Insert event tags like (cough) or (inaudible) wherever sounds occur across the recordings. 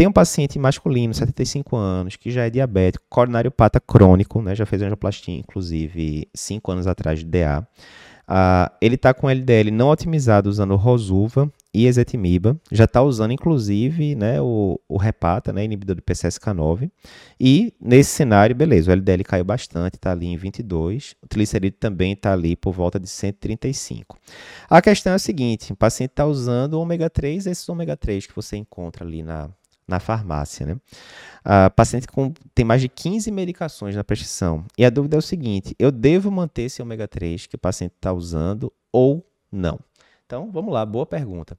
tem um paciente masculino, 75 anos, que já é diabético, coronariopata crônico, né? Já fez angioplastia, inclusive, 5 anos atrás de DA. Uh, ele está com LDL não otimizado usando Rosuva e Ezetimiba. Já está usando, inclusive, né, o, o Repata, né, inibidor do PCSK9. E, nesse cenário, beleza, o LDL caiu bastante, está ali em 22. O triglicerídeo também está ali por volta de 135. A questão é a seguinte, o paciente está usando o ômega 3, esses ômega 3 que você encontra ali na, na farmácia. Né? A paciente com, tem mais de 15 medicações na prescrição. E a dúvida é o seguinte: eu devo manter esse ômega 3 que o paciente está usando ou não? Então, vamos lá, boa pergunta.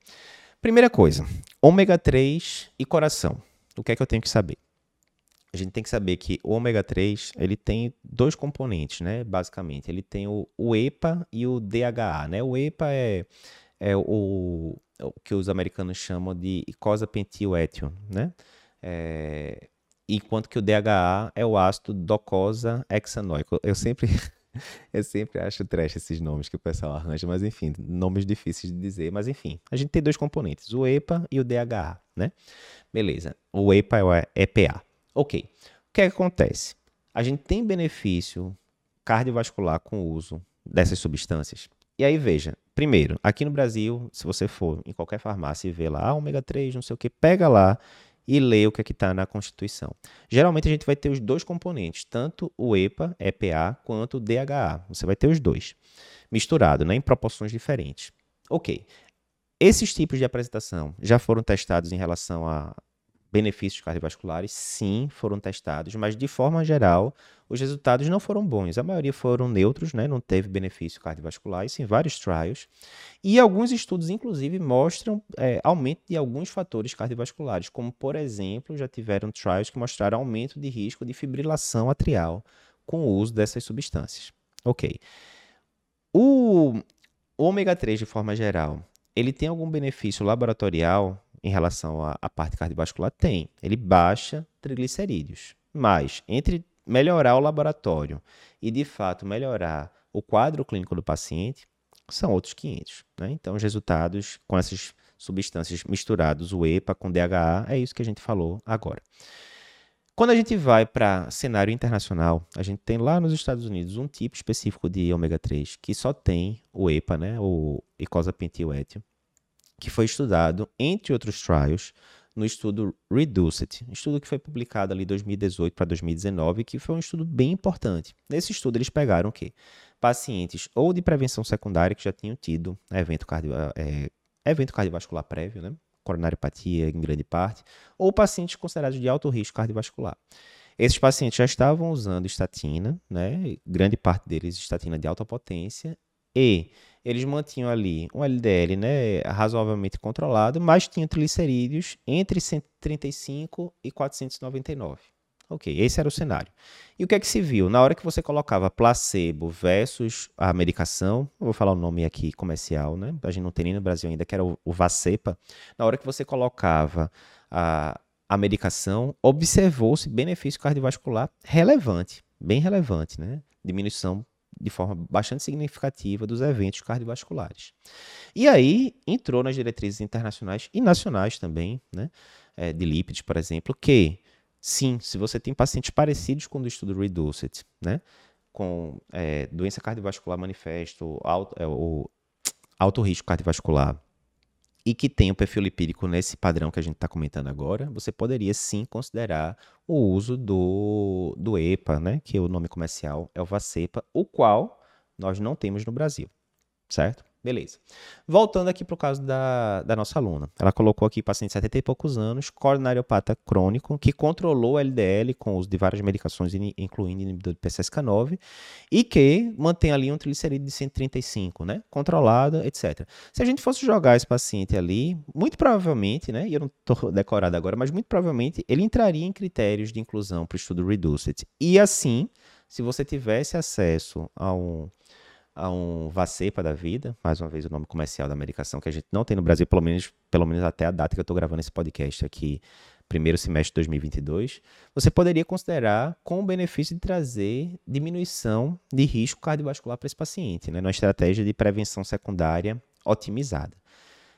Primeira coisa, ômega 3 e coração. O que é que eu tenho que saber? A gente tem que saber que o ômega 3 ele tem dois componentes, né? Basicamente, ele tem o, o EPA e o DHA, né? O EPA é, é o, o que os americanos chamam de icosa pentil-étion, né? É, enquanto que o DHA é o ácido docosa hexanoico. Eu sempre (laughs) eu sempre acho trash esses nomes que o pessoal arranja, mas enfim, nomes difíceis de dizer, mas enfim, a gente tem dois componentes, o EPA e o DHA, né? Beleza. O EPA é o EPA. OK. O que, é que acontece? A gente tem benefício cardiovascular com o uso dessas substâncias? E aí, veja, primeiro, aqui no Brasil, se você for em qualquer farmácia e ver lá, ah, ômega 3, não sei o que, pega lá e lê o que é está na Constituição. Geralmente a gente vai ter os dois componentes, tanto o EPA, EPA, quanto o DHA. Você vai ter os dois, misturado, né, em proporções diferentes. Ok. Esses tipos de apresentação já foram testados em relação a benefícios cardiovasculares, sim, foram testados, mas de forma geral, os resultados não foram bons. A maioria foram neutros, né? não teve benefício cardiovascular, isso em vários trials. E alguns estudos, inclusive, mostram é, aumento de alguns fatores cardiovasculares, como, por exemplo, já tiveram trials que mostraram aumento de risco de fibrilação atrial com o uso dessas substâncias. Ok. O ômega 3, de forma geral, ele tem algum benefício laboratorial em relação à, à parte cardiovascular? Tem. Ele baixa triglicerídeos. Mas, entre melhorar o laboratório e, de fato, melhorar o quadro clínico do paciente, são outros 500. Né? Então, os resultados com essas substâncias misturados, o EPA com DHA, é isso que a gente falou agora. Quando a gente vai para cenário internacional, a gente tem lá nos Estados Unidos um tipo específico de ômega 3 que só tem o EPA, né, o icosapentioétil, que foi estudado, entre outros trials, no estudo Reduced, estudo que foi publicado ali 2018 para 2019, que foi um estudo bem importante. Nesse estudo eles pegaram o quê? Pacientes ou de prevenção secundária que já tinham tido evento, cardio, é, evento cardiovascular prévio, né? coronariopatia em grande parte, ou pacientes considerados de alto risco cardiovascular. Esses pacientes já estavam usando estatina, né? grande parte deles estatina de alta potência, e eles mantinham ali um LDL né, razoavelmente controlado, mas tinham triglicerídeos entre 135 e 499. Ok, esse era o cenário. E o que é que se viu? Na hora que você colocava placebo versus a medicação, vou falar o nome aqui comercial, né? A gente não tem nem no Brasil ainda, que era o, o Vacepa. Na hora que você colocava a, a medicação, observou-se benefício cardiovascular relevante, bem relevante, né? Diminuição de forma bastante significativa dos eventos cardiovasculares. E aí entrou nas diretrizes internacionais e nacionais também, né, é, de lípides, por exemplo, que sim, se você tem pacientes parecidos com o do estudo Reduced, né, com é, doença cardiovascular manifesto, alto, é, o alto risco cardiovascular, e que tem o perfil lipídico nesse padrão que a gente está comentando agora, você poderia sim considerar o uso do, do EPA, né, que o nome comercial é o Vacepa, o qual nós não temos no Brasil, certo? Beleza. Voltando aqui para o caso da, da nossa aluna. Ela colocou aqui paciente de 70 e poucos anos, coronariopata crônico, que controlou o LDL com o uso de várias medicações, incluindo inibidor de PCSK9, e que mantém ali um triglicerídeo de 135, né? Controlada, etc. Se a gente fosse jogar esse paciente ali, muito provavelmente, né? E eu não estou (laughs) decorado agora, mas muito provavelmente ele entraria em critérios de inclusão para o estudo Reduced. E assim, se você tivesse acesso a um a um Vacepa da vida, mais uma vez o nome comercial da medicação que a gente não tem no Brasil, pelo menos, pelo menos até a data que eu estou gravando esse podcast aqui, primeiro semestre de 2022, você poderia considerar com o benefício de trazer diminuição de risco cardiovascular para esse paciente, né, numa estratégia de prevenção secundária otimizada.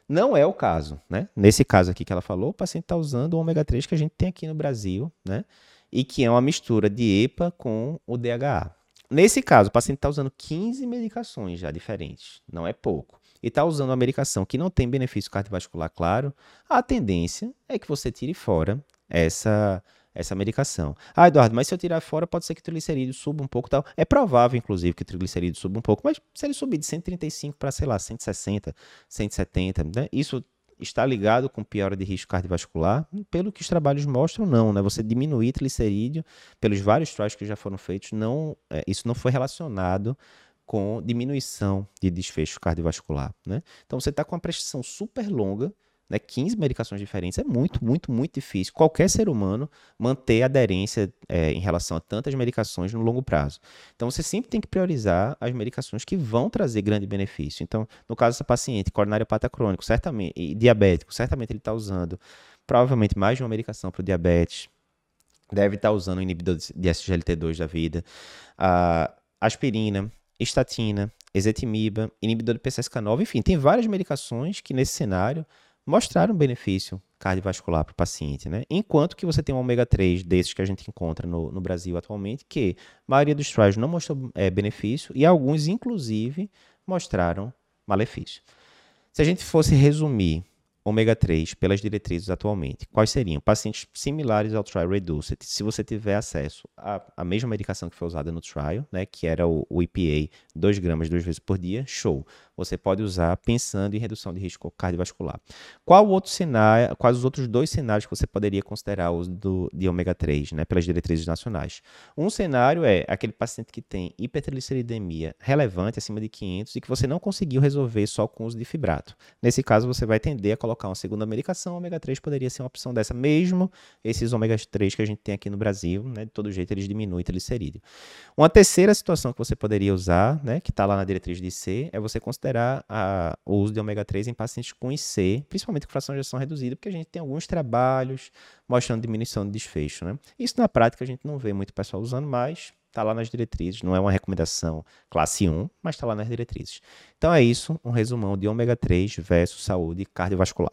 Não é o caso, né? Nesse caso aqui que ela falou, o paciente está usando o ômega 3 que a gente tem aqui no Brasil, né? E que é uma mistura de EPA com o DHA. Nesse caso, o paciente está usando 15 medicações já diferentes, não é pouco. E está usando uma medicação que não tem benefício cardiovascular claro, a tendência é que você tire fora essa essa medicação. Ah, Eduardo, mas se eu tirar fora, pode ser que o triglicerídeo suba um pouco tal. É provável, inclusive, que o triglicerídeo suba um pouco, mas se ele subir de 135 para, sei lá, 160, 170, né? Isso está ligado com piora de risco cardiovascular? Pelo que os trabalhos mostram, não, né? Você diminuir triglicerídeo, pelos vários trials que já foram feitos, não, é, isso não foi relacionado com diminuição de desfecho cardiovascular, né? Então você está com uma prescrição super longa né, 15 medicações diferentes é muito, muito, muito difícil. Qualquer ser humano manter aderência é, em relação a tantas medicações no longo prazo. Então, você sempre tem que priorizar as medicações que vão trazer grande benefício. Então, no caso dessa paciente, coronariopata crônico, certamente, e diabético, certamente ele está usando provavelmente mais de uma medicação para o diabetes, deve estar tá usando o inibidor de SGLT2 da vida, a aspirina, estatina, ezetimiba, inibidor de PCSK9, enfim, tem várias medicações que nesse cenário mostraram benefício cardiovascular para o paciente, né? Enquanto que você tem um ômega 3 desses que a gente encontra no, no Brasil atualmente, que a maioria dos trials não mostrou é, benefício e alguns, inclusive, mostraram malefício. Se a gente fosse resumir ômega 3 pelas diretrizes atualmente, quais seriam? Pacientes similares ao trial reduced, se você tiver acesso à, à mesma medicação que foi usada no trial, né, que era o, o EPA, 2 gramas duas vezes por dia, show você pode usar pensando em redução de risco cardiovascular. Qual outro cenário, quais os outros dois cenários que você poderia considear o uso do, de ômega 3, né, pelas diretrizes nacionais? Um cenário é aquele paciente que tem hipertrigliceridemia relevante, acima de 500, e que você não conseguiu resolver só com o uso de fibrato. Nesse caso, você vai tender a colocar uma segunda medicação, ômega 3 poderia ser uma opção dessa, mesmo esses ômega 3 que a gente tem aqui no Brasil, né, de todo jeito eles diminuem triglicerídeo. Uma terceira situação que você poderia usar, né, que está lá na diretriz de C, é você considerar a, o uso de ômega 3 em pacientes com IC, principalmente com fração de ejeção reduzida, porque a gente tem alguns trabalhos mostrando diminuição de desfecho. Né? Isso na prática a gente não vê muito pessoal usando, mas está lá nas diretrizes, não é uma recomendação classe 1, mas está lá nas diretrizes. Então é isso, um resumão de ômega 3 versus saúde cardiovascular.